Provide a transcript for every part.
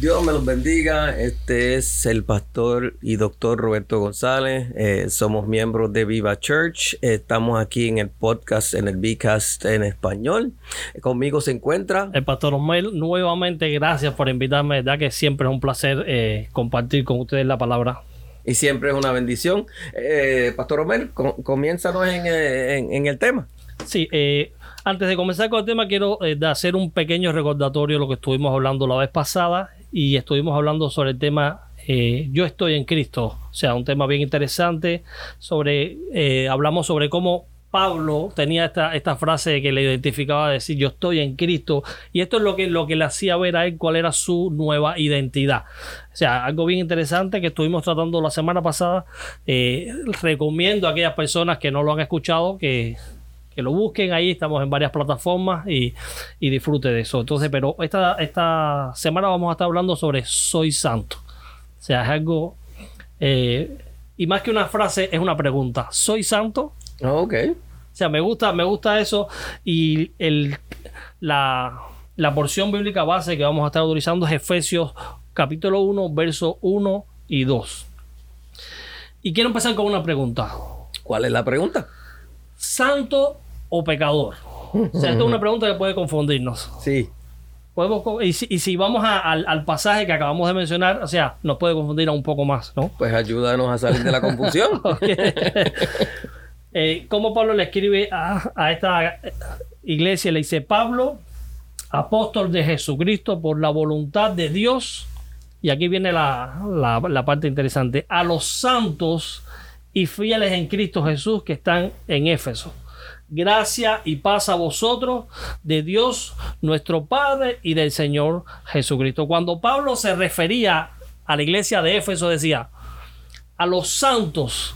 Dios me los bendiga. Este es el pastor y doctor Roberto González. Eh, somos miembros de Viva Church. estamos aquí en el podcast, en el Bcast en español. conmigo se encuentra el pastor Omel. Nuevamente, gracias por invitarme. Ya que siempre es un placer eh, compartir con ustedes la palabra. Y siempre es una bendición. Eh, pastor Omel, comienzanos en, en, el tema. Sí, antes de comenzar con el tema, quiero hacer un pequeño recordatorio de lo que estuvimos hablando la vez pasada y estuvimos hablando sobre el tema eh, Yo estoy en Cristo, o sea, un tema bien interesante sobre, eh, hablamos sobre cómo Pablo tenía esta, esta frase que le identificaba decir yo estoy en Cristo y esto es lo que, lo que le hacía ver a él cuál era su nueva identidad. O sea, algo bien interesante que estuvimos tratando la semana pasada. Eh, recomiendo a aquellas personas que no lo han escuchado que que lo busquen ahí, estamos en varias plataformas y, y disfrute de eso. Entonces, pero esta, esta semana vamos a estar hablando sobre soy santo. O sea, es algo, eh, y más que una frase, es una pregunta. ¿Soy santo? Ah, ok. O sea, me gusta, me gusta eso y el, la, la porción bíblica base que vamos a estar utilizando es Efesios capítulo 1, verso 1 y 2. Y quiero empezar con una pregunta. ¿Cuál es la pregunta? Santo o pecador? O sea, esto es una pregunta que puede confundirnos. Sí. Podemos, y, si, vamos al, pasaje que acabamos de mencionar, o sea, nos puede confundir un poco más, ¿no? Pues ayúdanos a salir de la confusión. eh, ¿Cómo Pablo le escribe a, esta iglesia? Le dice, Pablo, apóstol de Jesucristo por la voluntad de Dios, y aquí viene la, la parte interesante, a los santos y fieles en Cristo Jesús que están en Éfeso gracia y paz a vosotros de Dios nuestro Padre y del Señor Jesucristo. Cuando Pablo se refería a la iglesia de Éfeso decía a los santos.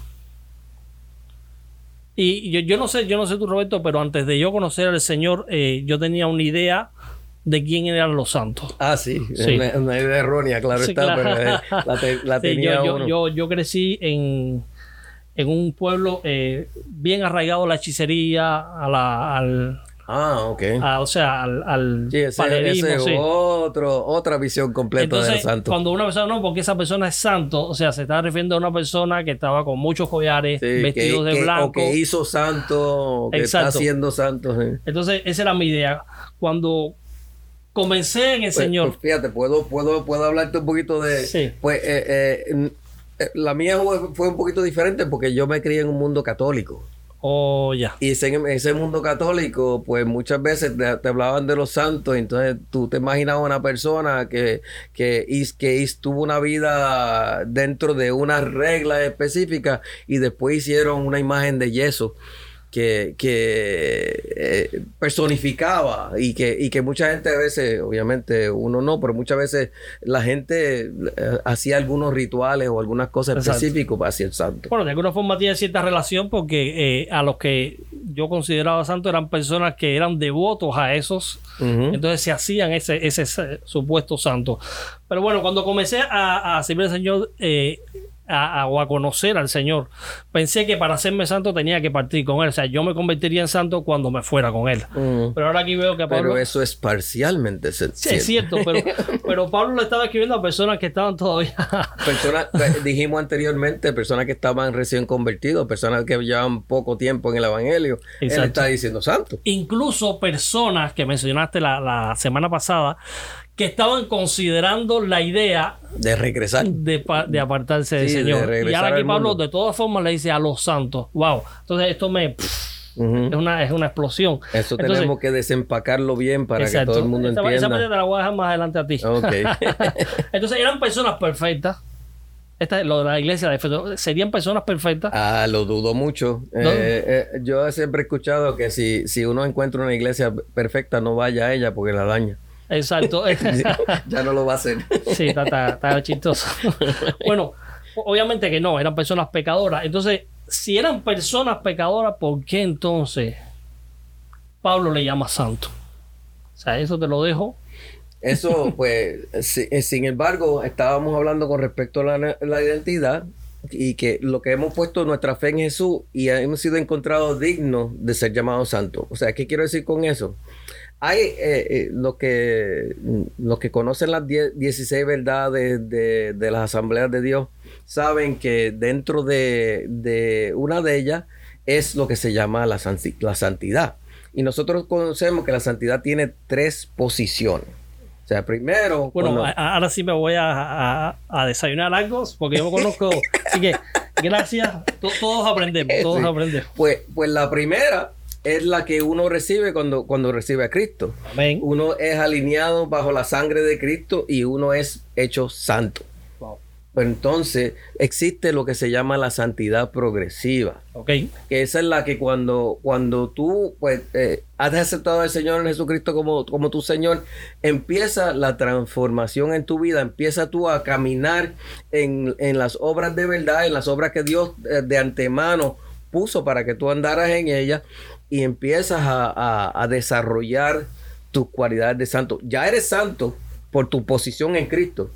Y yo, no sé, yo no sé tú Roberto, pero antes de yo conocer al Señor, eh, yo tenía una idea de quién eran los santos. Ah, sí, Una, idea errónea, claro está, pero eh, la, tenía yo, yo, crecí en, en un pueblo eh, bien arraigado a la hechicería, a la, al, Ah, ok. o sea, al, al sí, ese, otro, otra visión completa del santo. Cuando una persona no, porque esa persona es santo, o sea, se está refiriendo a una persona que estaba con muchos collares, vestidos de blanco. O que hizo santo, o que está haciendo santo. Entonces, esa era mi idea. Cuando comencé en el pues, Señor. Pues fíjate, puedo, puedo, puedo hablarte un poquito de. Sí. Pues eh, eh, la mía fue un poquito diferente porque yo me crié en un mundo católico. Oh, ya. Y en ese mundo católico, pues muchas veces te, hablaban de los santos, entonces tú te imaginabas una persona que, que, que tuvo una vida dentro de unas reglas específicas y después hicieron una imagen de yeso que, eh, personificaba y que, y que mucha gente a veces, obviamente uno no, pero muchas veces la gente eh, hacía algunos rituales o algunas cosas específicas hacia el santo. Bueno, de alguna forma tiene cierta relación porque eh, a los que yo consideraba santos eran personas que eran devotos a esos, entonces se hacían ese, ese, supuesto santo. Pero bueno, cuando comencé a, a servir al Señor, a, o a conocer al Señor. Pensé que para hacerme santo tenía que partir con Él. O sea, yo me convertiría en santo cuando me fuera con Él. Mm. Pero ahora aquí veo que Pablo... Pero eso es parcialmente cierto. Sí, es cierto, pero, pero Pablo le estaba escribiendo a personas que estaban todavía... personas, pues, dijimos anteriormente, personas que estaban recién convertidos, personas que llevaban poco tiempo en el Evangelio. Él está diciendo santo. Incluso personas que mencionaste la, la semana pasada que estaban considerando la idea de regresar, de, de apartarse del Señor. y ahora aquí Pablo de todas formas le dice a los santos, wow, entonces esto me... es, una, es una explosión. Eso tenemos que desempacarlo bien para que todo el mundo entienda. Esa parte te la voy a dejar más adelante a ti. entonces eran personas perfectas. Esta, lo de la iglesia de ¿serían personas perfectas? Ah, lo dudo mucho. Eh, eh, yo siempre he escuchado que si, si uno encuentra una iglesia perfecta, no vaya a ella porque la daña. Exacto. ya no lo va a hacer. sí, está, está, chistoso. bueno, obviamente que no, eran personas pecadoras. Entonces, si eran personas pecadoras, ¿por qué entonces Pablo le llama santo? O sea, eso te lo dejo. Eso, pues, eh, sin embargo, estábamos hablando con respecto a la, identidad y que lo que hemos puesto nuestra fe en Jesús y hemos sido encontrados dignos de ser llamados santos. O sea, ¿qué quiero decir con eso? Hay eh, eh, lo que los que conocen las 16 verdades de, de, las asambleas de Dios saben que dentro de, de, una de ellas es lo que se llama la, la santidad. Y nosotros conocemos que la santidad tiene tres posiciones. O sea, primero. Bueno, ahora sí me voy a, a, desayunar algo, porque yo me conozco. Así que, gracias. todos aprendemos, todos aprendemos. Pues, pues la primera es la que uno recibe cuando, cuando recibe a Cristo. Amén. Uno es alineado bajo la sangre de Cristo y uno es hecho santo. Pues entonces existe lo que se llama la santidad progresiva. Ok. Que esa es la que cuando, cuando tú pues, eh, has aceptado al Señor Jesucristo como, como tu Señor, empieza la transformación en tu vida, empieza tú a caminar en, las obras de verdad, en las obras que Dios eh, de antemano puso para que tú andaras en ellas y empiezas a, a desarrollar tus cualidades de santo. Ya eres santo por tu posición en Cristo,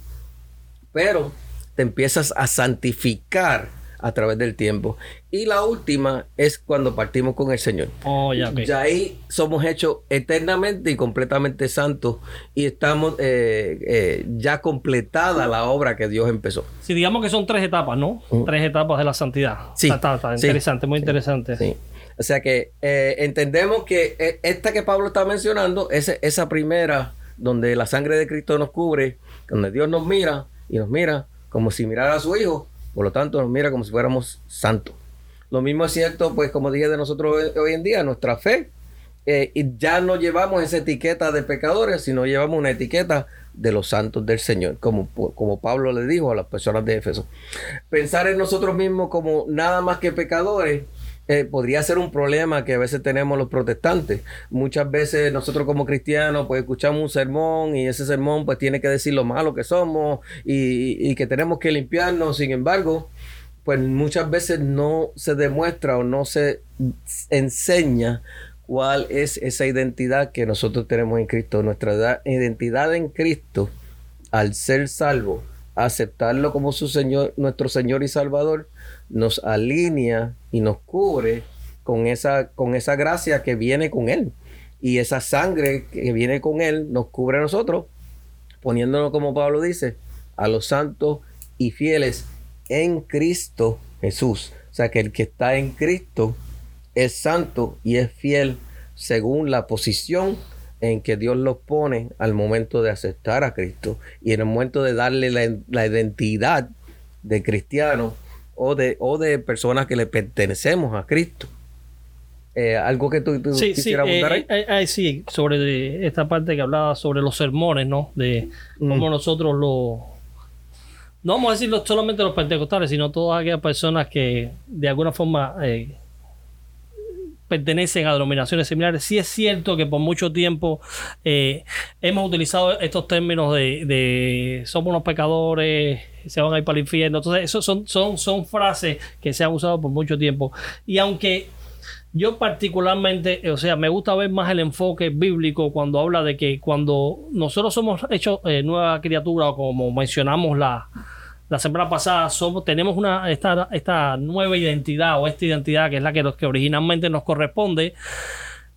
pero te empiezas a santificar a través del tiempo. Y la última es cuando partimos con el Señor. Oh, ya, ya ahí somos hechos eternamente y completamente santos y estamos eh, eh, ya completada la obra que Dios empezó. Sí, digamos que son tres etapas, ¿no? Tres etapas de la santidad. Sí. Está, interesante, muy interesante. Sí. O sea que eh, entendemos que esta que Pablo está mencionando es esa primera donde la sangre de Cristo nos cubre, donde Dios nos mira y nos mira como si mirara a su hijo, por lo tanto nos mira como si fuéramos santos. Lo mismo es cierto, pues como dije de nosotros hoy, en día, nuestra fe, eh, y ya no llevamos esa etiqueta de pecadores, sino llevamos una etiqueta de los santos del Señor, como, como Pablo le dijo a las personas de Éfeso. Pensar en nosotros mismos como nada más que pecadores eh, podría ser un problema que a veces tenemos los protestantes. Muchas veces nosotros como cristianos pues escuchamos un sermón y ese sermón pues tiene que decir lo malo que somos y, que tenemos que limpiarnos. Sin embargo, pues muchas veces no se demuestra o no se enseña cuál es esa identidad que nosotros tenemos en Cristo. Nuestra identidad en Cristo, al ser salvo, aceptarlo como su Señor, nuestro Señor y Salvador, nos alinea y nos cubre con esa, con esa gracia que viene con Él. Y esa sangre que viene con Él nos cubre a nosotros, poniéndonos, como Pablo dice, a los santos y fieles en Cristo Jesús. O sea que el que está en Cristo es santo y es fiel según la posición en que Dios los pone al momento de aceptar a Cristo y en el momento de darle la, identidad de cristiano o de, o de personas que le pertenecemos a Cristo. Eh, algo que tú, quisieras sí, eh, eh, sí, sobre esta parte que hablaba sobre los sermones, ¿no? De cómo mm. nosotros lo... No vamos a decirlo solamente los pentecostales, sino todas aquellas personas que de alguna forma pertenecen a denominaciones similares. Sí es cierto que por mucho tiempo eh, hemos utilizado estos términos de, somos unos pecadores, se van a ir para el infierno. Entonces, eso son, son, son frases que se han usado por mucho tiempo. Y aunque yo particularmente, o sea, me gusta ver más el enfoque bíblico cuando habla de que cuando nosotros somos hechos eh, nueva criatura, como mencionamos la, la semana pasada somos, tenemos una, esta, esta nueva identidad o esta identidad que es la que, que originalmente nos corresponde,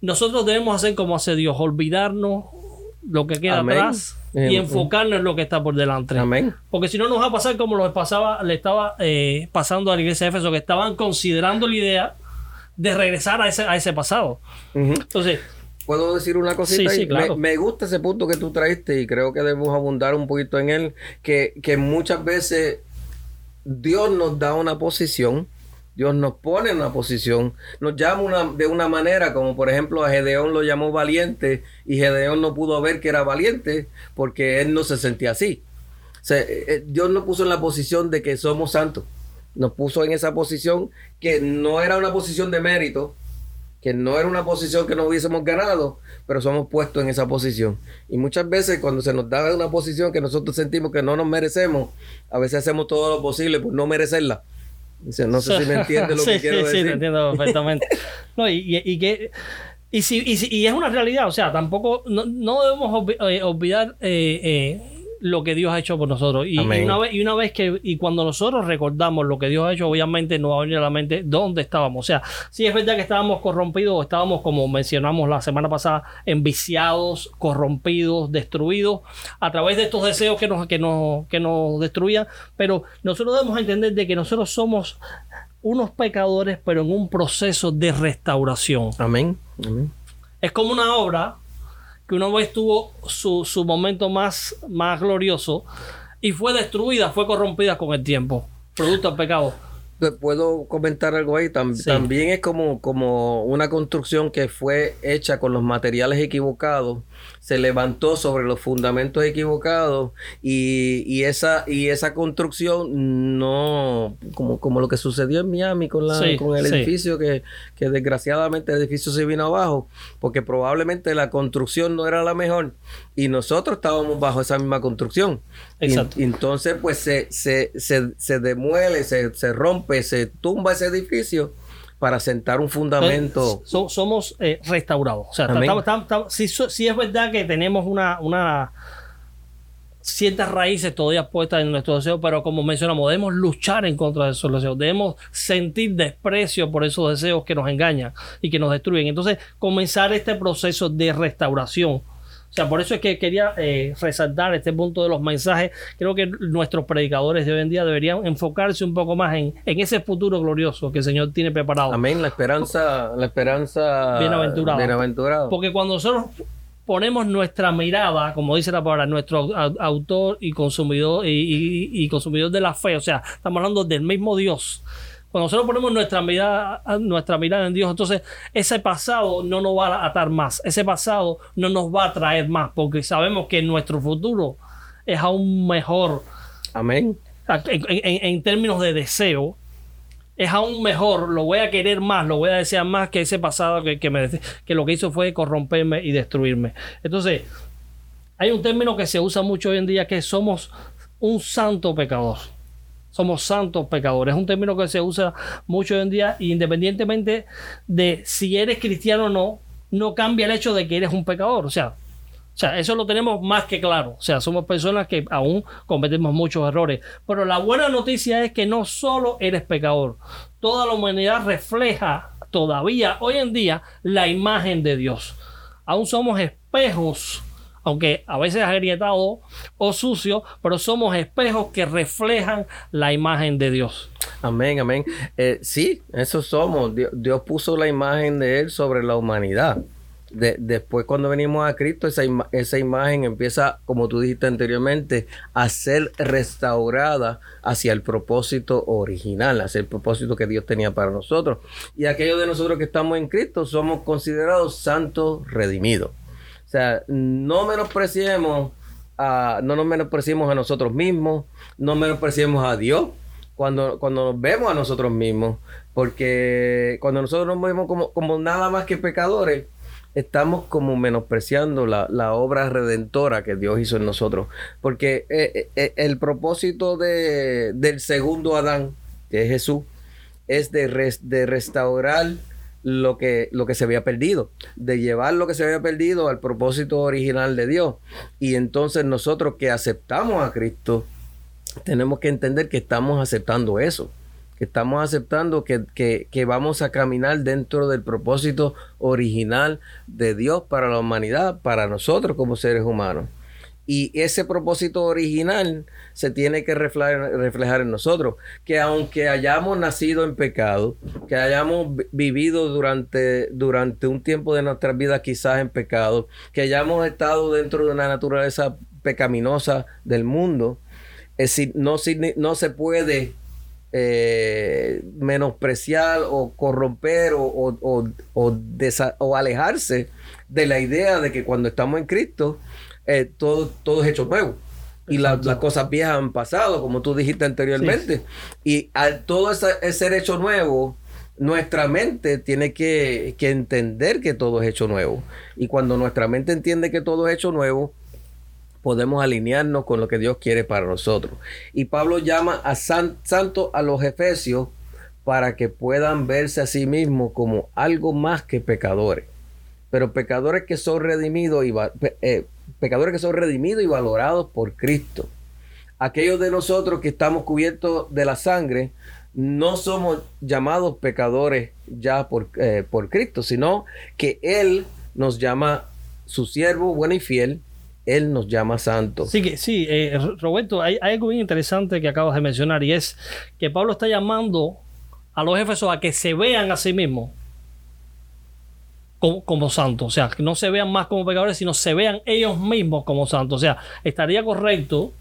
nosotros debemos hacer como hace Dios, olvidarnos lo que queda atrás y enfocarnos en lo que está por delante. Amén. Porque si no nos va a pasar como lo pasaba, le estaba eh, pasando a la iglesia de Éfeso, que estaban considerando la idea de regresar a ese, a ese pasado. Entonces, ¿Puedo decir una cosita? Sí, claro. me, gusta ese punto que tú traiste y creo que debemos abundar un poquito en él, que, que muchas veces Dios nos da una posición, Dios nos pone en una posición, nos llama una, de una manera, como por ejemplo a Gedeón lo llamó valiente y Gedeón no pudo ver que era valiente porque él no se sentía así. Eh, eh, Dios nos puso en la posición de que somos santos. Nos puso en esa posición que no era una posición de mérito, que no era una posición que nos hubiésemos ganado, pero somos puestos en esa posición. Y muchas veces cuando se nos da una posición que nosotros sentimos que no nos merecemos, a veces hacemos todo lo posible por no merecerla. No sé si me entiendes lo que quiero decir. Sí, te entiendo perfectamente. no, y, y, que... Y, si, y, y, es una realidad, o sea, tampoco, no, no debemos eh, olvidar eh, eh, lo que Dios ha hecho por nosotros. Y, una vez, y una vez que, y cuando nosotros recordamos lo que Dios ha hecho, obviamente nos va a venir a la mente dónde estábamos. O sea, si es verdad que estábamos corrompidos, estábamos, como mencionamos la semana pasada, enviciados, corrompidos, destruidos, a través de estos deseos que nos, que nos, que nos destruían. Pero nosotros debemos entender de que nosotros somos unos pecadores, pero en un proceso de restauración. Amén. Amén. Es como una obra que una vez tuvo su, su momento más, más glorioso y fue destruida, fue corrompida con el tiempo, producto del pecado puedo comentar algo ahí. También es como, como una construcción que fue hecha con los materiales equivocados, se levantó sobre los fundamentos equivocados y, y esa, y esa construcción no, como, como lo que sucedió en Miami con, la, con el edificio, que, que desgraciadamente el edificio se vino abajo, porque probablemente la construcción no era la mejor y nosotros estábamos bajo esa misma construcción. Exacto. Y, entonces, pues se, se, se, se demuele, se, se rompe se tumba ese edificio para sentar un fundamento. somos eh, restaurados. O sea, si, es verdad que tenemos una, una ciertas raíces todavía puestas en nuestro deseo, pero como mencionamos, debemos luchar en contra de esos deseos, debemos sentir desprecio por esos deseos que nos engañan y que nos destruyen. Entonces, comenzar este proceso de restauración o sea, por eso es que quería eh, resaltar este punto de los mensajes. Creo que nuestros predicadores de hoy en día deberían enfocarse un poco más en, ese futuro glorioso que el Señor tiene preparado. Amén, la esperanza, la esperanza bienaventurada. Porque cuando nosotros ponemos nuestra mirada, como dice la palabra, nuestro autor y consumidor y consumidor de la fe, o sea, estamos hablando del mismo Dios cuando nosotros ponemos nuestra mirada, nuestra mirada en Dios, entonces ese pasado no nos va a atar más, ese pasado no nos va a traer más, porque sabemos que nuestro futuro es aún mejor. Amén. En, términos de deseo, es aún mejor, lo voy a querer más, lo voy a desear más que ese pasado que, que, me, que lo que hizo fue corromperme y destruirme. Entonces, hay un término que se usa mucho hoy en día que somos un santo pecador somos santos pecadores. Es un término que se usa mucho hoy en día, independientemente de si eres cristiano o no, no cambia el hecho de que eres un pecador. O sea, o sea, eso lo tenemos más que claro. O sea, somos personas que aún cometemos muchos errores. Pero la buena noticia es que no solo eres pecador, toda la humanidad refleja todavía hoy en día la imagen de Dios. Aún somos espejos aunque a veces agrietado o sucio, pero somos espejos que reflejan la imagen de Dios. Amén, amén. Eh, sí, eso somos. Dios, puso la imagen de Él sobre la humanidad. después cuando venimos a Cristo, esa, esa imagen empieza, como tú dijiste anteriormente, a ser restaurada hacia el propósito original, hacia el propósito que Dios tenía para nosotros. Y aquellos de nosotros que estamos en Cristo somos considerados santos redimidos. O sea, no menospreciemos a, no nos menospreciemos a nosotros mismos, no menospreciemos a Dios cuando, cuando nos vemos a nosotros mismos, porque cuando nosotros nos vemos como, como nada más que pecadores, estamos como menospreciando la, la, obra redentora que Dios hizo en nosotros. Porque eh, eh, eh, el propósito de, del segundo Adán, que es Jesús, es de, de restaurar lo que, lo que se había perdido, de llevar lo que se había perdido al propósito original de Dios. Y entonces nosotros que aceptamos a Cristo, tenemos que entender que estamos aceptando eso, que estamos aceptando que, que, que vamos a caminar dentro del propósito original de Dios para la humanidad, para nosotros como seres humanos. Y ese propósito original se tiene que reflejar, en nosotros. Que aunque hayamos nacido en pecado, que hayamos vivido durante, durante un tiempo de nuestra vida quizás en pecado, que hayamos estado dentro de una naturaleza pecaminosa del mundo, es decir, no, no se puede eh, menospreciar o corromper o, o, o, alejarse de la idea de que cuando estamos en Cristo, eh, todo, todo es hecho nuevo. Y las cosas viejas han pasado, como tú dijiste anteriormente. Y al todo ese, ser hecho nuevo, nuestra mente tiene que, que, entender que todo es hecho nuevo. Y cuando nuestra mente entiende que todo es hecho nuevo, podemos alinearnos con lo que Dios quiere para nosotros. Y Pablo llama a san, santo a los efesios para que puedan verse a sí mismos como algo más que pecadores. Pero pecadores que son redimidos y eh, pecadores que son redimidos y valorados por Cristo. Aquellos de nosotros que estamos cubiertos de la sangre, no somos llamados pecadores ya por, eh, por Cristo, sino que Él nos llama su siervo bueno y fiel, Él nos llama santo. Sí, que, sí eh, Roberto, hay, algo bien interesante que acabas de mencionar y es que Pablo está llamando a los efesos a que se vean a sí mismos como, como, santos, o sea, que no se vean más como pecadores, sino se vean ellos mismos como santos. O sea, estaría correcto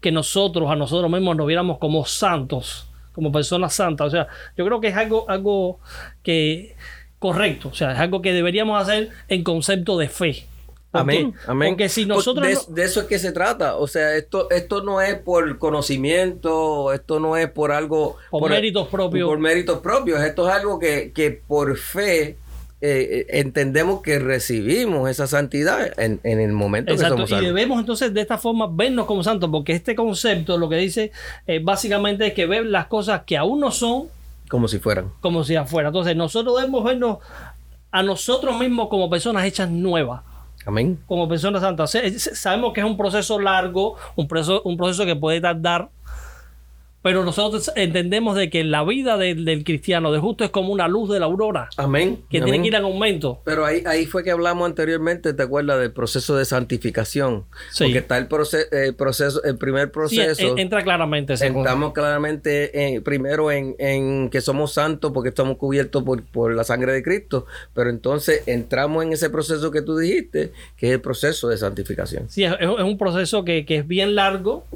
que nosotros a nosotros mismos nos viéramos como santos, como personas santas. O sea, yo creo que es algo, algo que correcto. O sea, es algo que deberíamos hacer en concepto de fe. Amén, amén. Porque si nosotros... De, eso es que se trata. O sea, esto, esto no es por conocimiento, esto no es por algo... Por, méritos propios. Por méritos propios. Esto es algo que, que por fe eh, entendemos que recibimos esa santidad en, el momento Exacto. que somos Y debemos entonces de esta forma vernos como santos, porque este concepto lo que dice eh, básicamente es que ver las cosas que aún no son como si fueran. Como si fueran. Entonces, nosotros debemos vernos a nosotros mismos como personas hechas nuevas. Amén. Como personas santas. Sabemos que es un proceso largo, un proceso, un proceso que puede tardar pero nosotros entendemos de que la vida del cristiano, de justo, es como una luz de la aurora. Amén. Que tiene que ir en aumento. Pero ahí, ahí fue que hablamos anteriormente, ¿te acuerdas del proceso de santificación? Sí. Porque está el proceso, el primer proceso. Sí, entra claramente. Entramos claramente primero en, que somos santos porque estamos cubiertos por, la sangre de Cristo. Pero entonces entramos en ese proceso que tú dijiste, que es el proceso de santificación. Sí, es, un proceso que, que es bien largo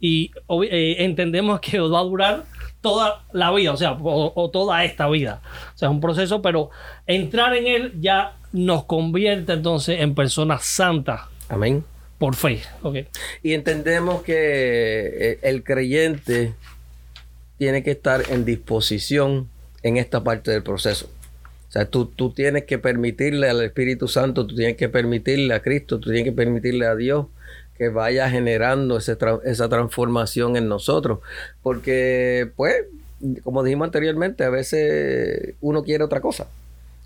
y eh, entendemos que va a durar toda la vida, o sea, o, toda esta vida. O sea, es un proceso, pero entrar en él ya nos convierte entonces en personas santas. Amén. Por fe. Okay. Y entendemos que eh, el creyente tiene que estar en disposición en esta parte del proceso. O sea, tú, tú tienes que permitirle al Espíritu Santo, tú tienes que permitirle a Cristo, tú tienes que permitirle a Dios que vaya generando esa transformación en nosotros. Porque, pues, como dijimos anteriormente, a veces uno quiere otra cosa.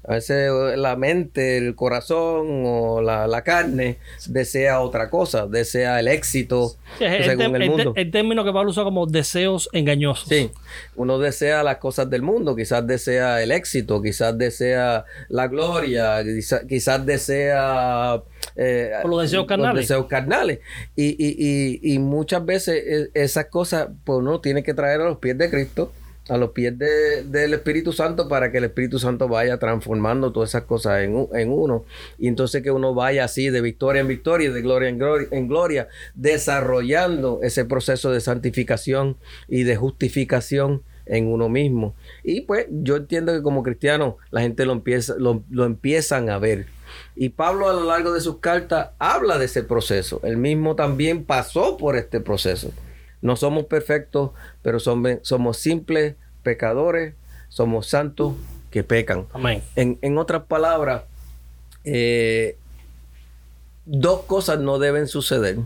A veces la mente, el corazón o la, carne desea otra cosa, desea el éxito según el, mundo. El, término que Pablo usa como deseos engañosos. Sí, uno desea las cosas del mundo, quizás desea el éxito, quizás desea la gloria, quizás, desea eh, los deseos carnales. Los deseos carnales. Y, y, y, y muchas veces e, esas cosas pues uno tiene que traer a los pies de Cristo a los pies del Espíritu Santo para que el Espíritu Santo vaya transformando todas esas cosas en, uno. Y entonces que uno vaya así de victoria en victoria de gloria en gloria, en gloria, desarrollando ese proceso de santificación y de justificación en uno mismo. Y pues yo entiendo que como cristiano la gente lo, empieza, lo, lo empiezan a ver. Y Pablo a lo largo de sus cartas habla de ese proceso. Él mismo también pasó por este proceso. No somos perfectos, pero somos, simples pecadores, somos santos que pecan. Amén. En, otras palabras, eh, dos cosas no deben suceder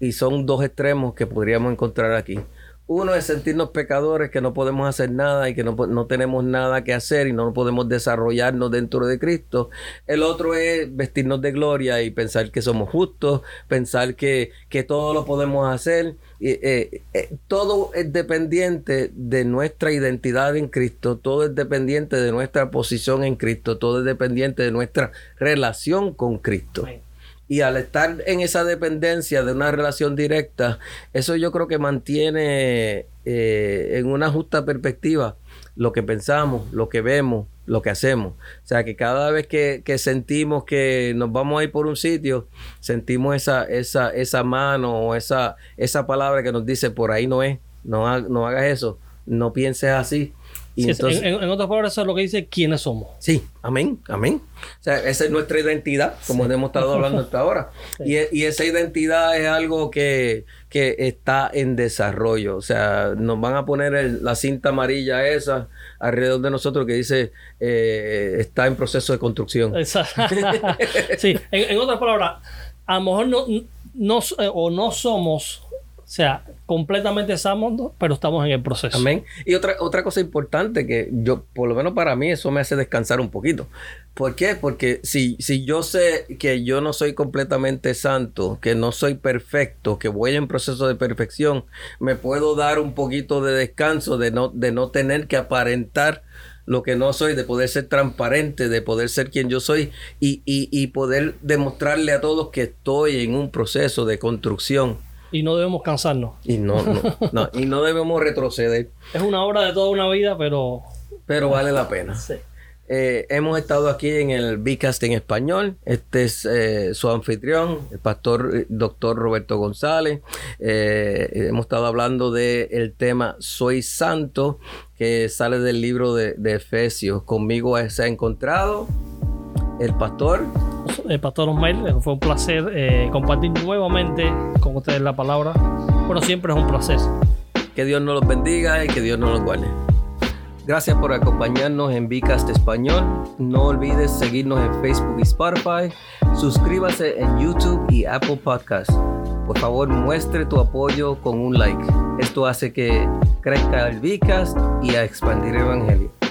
y son dos extremos que podríamos encontrar aquí. Uno es sentirnos pecadores, que no podemos hacer nada y que no, tenemos nada que hacer y no podemos desarrollarnos dentro de Cristo. El otro es vestirnos de gloria y pensar que somos justos, pensar que, que todo lo podemos hacer. Eh, eh, todo es dependiente de nuestra identidad en Cristo, todo es dependiente de nuestra posición en Cristo, todo es dependiente de nuestra relación con Cristo. Y al estar en esa dependencia de una relación directa, eso yo creo que mantiene eh, en una justa perspectiva lo que pensamos, lo que vemos, lo que hacemos. O sea, que cada vez que, sentimos que nos vamos a ir por un sitio, sentimos esa, esa, esa mano o esa, esa palabra que nos dice, por ahí no es, no, no hagas eso, no pienses así en, otras palabras, eso es lo que dice quiénes somos. Sí, amén, amén. O sea, esa es nuestra identidad, como hemos estado hablando hasta ahora. Y, y, esa identidad es algo que, está en desarrollo. O sea, nos van a poner la cinta amarilla esa alrededor de nosotros que dice eh, está en proceso de construcción. Exacto. sí, en, otras palabras, a lo mejor no, no, eh, o no somos sea, completamente estamos, pero estamos en el proceso. Amén. Y otra, otra cosa importante que yo, por lo menos para mí, eso me hace descansar un poquito. ¿Por qué? Porque si, si yo sé que yo no soy completamente santo, que no soy perfecto, que voy en proceso de perfección, me puedo dar un poquito de descanso de no, de no tener que aparentar lo que no soy, de poder ser transparente, de poder ser quien yo soy y, y, y poder demostrarle a todos que estoy en un proceso de construcción. Y no debemos cansarnos. Y no, no, no, y no debemos retroceder. Es una obra de toda una vida, pero... Pero vale la pena. Sí. Eh, hemos estado aquí en el Bicast en español. Este es eh, su anfitrión, el pastor eh, doctor Roberto González. Eh, hemos estado hablando del el tema Soy Santo, que sale del libro de, de Efesios. Conmigo se ha encontrado el pastor. El pastor Osmail, eh, fue un placer eh, compartir nuevamente con ustedes la palabra. Bueno, siempre es un placer. Que Dios nos los bendiga y que Dios nos los guarde. Gracias por acompañarnos en Vicast Español. No olvides seguirnos en Facebook y Spotify. Suscríbase en YouTube y Apple Podcasts. Por favor, muestre tu apoyo con un like. Esto hace que crezca el Vicast y a expandir el Evangelio.